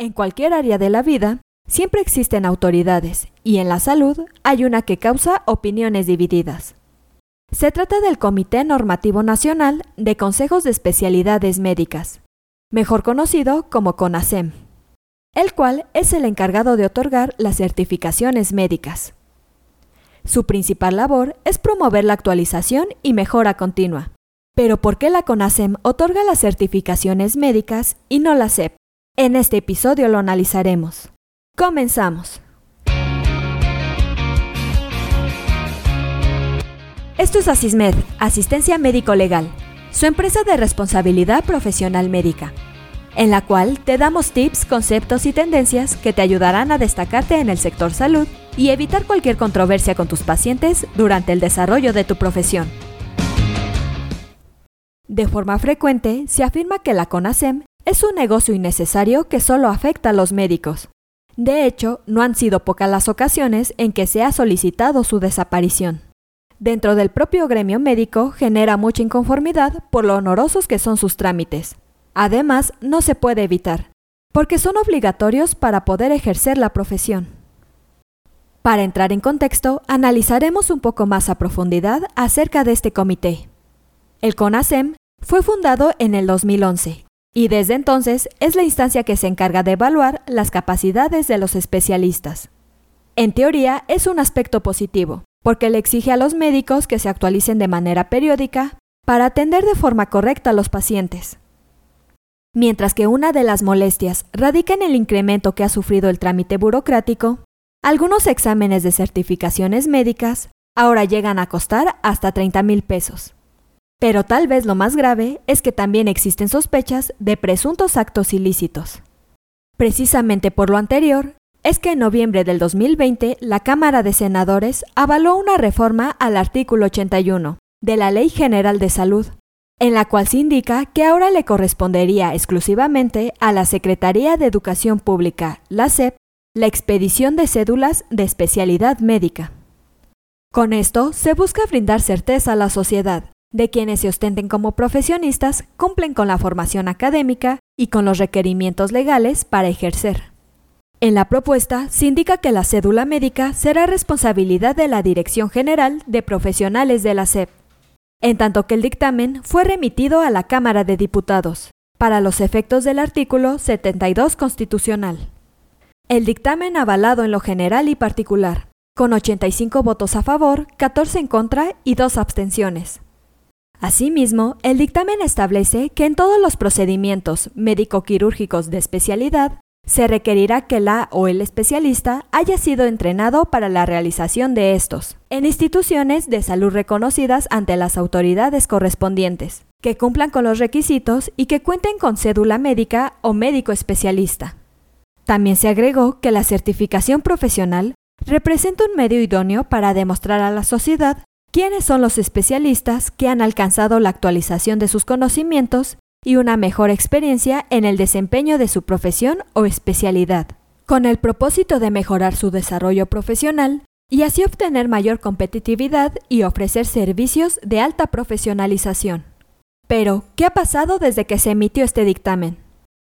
En cualquier área de la vida, siempre existen autoridades, y en la salud hay una que causa opiniones divididas. Se trata del Comité Normativo Nacional de Consejos de Especialidades Médicas, mejor conocido como CONASEM, el cual es el encargado de otorgar las certificaciones médicas. Su principal labor es promover la actualización y mejora continua. Pero ¿por qué la CONASEM otorga las certificaciones médicas y no la SEP? En este episodio lo analizaremos. Comenzamos. Esto es Asismed, Asistencia Médico Legal, su empresa de responsabilidad profesional médica, en la cual te damos tips, conceptos y tendencias que te ayudarán a destacarte en el sector salud y evitar cualquier controversia con tus pacientes durante el desarrollo de tu profesión. De forma frecuente, se afirma que la CONASEM es un negocio innecesario que solo afecta a los médicos. De hecho, no han sido pocas las ocasiones en que se ha solicitado su desaparición. Dentro del propio gremio médico genera mucha inconformidad por lo honorosos que son sus trámites. Además, no se puede evitar, porque son obligatorios para poder ejercer la profesión. Para entrar en contexto, analizaremos un poco más a profundidad acerca de este comité. El CONASEM fue fundado en el 2011 y desde entonces es la instancia que se encarga de evaluar las capacidades de los especialistas. En teoría es un aspecto positivo, porque le exige a los médicos que se actualicen de manera periódica para atender de forma correcta a los pacientes. Mientras que una de las molestias radica en el incremento que ha sufrido el trámite burocrático, algunos exámenes de certificaciones médicas ahora llegan a costar hasta 30 mil pesos. Pero tal vez lo más grave es que también existen sospechas de presuntos actos ilícitos. Precisamente por lo anterior, es que en noviembre del 2020 la Cámara de Senadores avaló una reforma al artículo 81 de la Ley General de Salud, en la cual se indica que ahora le correspondería exclusivamente a la Secretaría de Educación Pública, la SEP, la expedición de cédulas de especialidad médica. Con esto se busca brindar certeza a la sociedad de quienes se ostenten como profesionistas cumplen con la formación académica y con los requerimientos legales para ejercer. En la propuesta se indica que la cédula médica será responsabilidad de la Dirección General de Profesionales de la SEP, en tanto que el dictamen fue remitido a la Cámara de Diputados, para los efectos del artículo 72 constitucional. El dictamen avalado en lo general y particular, con 85 votos a favor, 14 en contra y 2 abstenciones. Asimismo, el dictamen establece que en todos los procedimientos médico-quirúrgicos de especialidad se requerirá que la o el especialista haya sido entrenado para la realización de estos en instituciones de salud reconocidas ante las autoridades correspondientes, que cumplan con los requisitos y que cuenten con cédula médica o médico especialista. También se agregó que la certificación profesional representa un medio idóneo para demostrar a la sociedad quiénes son los especialistas que han alcanzado la actualización de sus conocimientos y una mejor experiencia en el desempeño de su profesión o especialidad, con el propósito de mejorar su desarrollo profesional y así obtener mayor competitividad y ofrecer servicios de alta profesionalización. Pero, ¿qué ha pasado desde que se emitió este dictamen?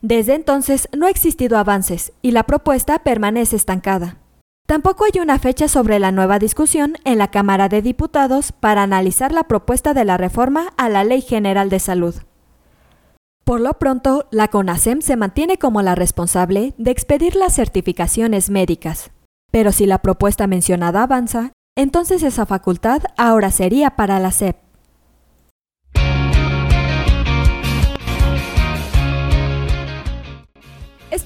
Desde entonces no ha existido avances y la propuesta permanece estancada. Tampoco hay una fecha sobre la nueva discusión en la Cámara de Diputados para analizar la propuesta de la reforma a la Ley General de Salud. Por lo pronto, la CONASEM se mantiene como la responsable de expedir las certificaciones médicas. Pero si la propuesta mencionada avanza, entonces esa facultad ahora sería para la SEP.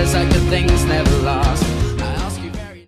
Says that good things never last.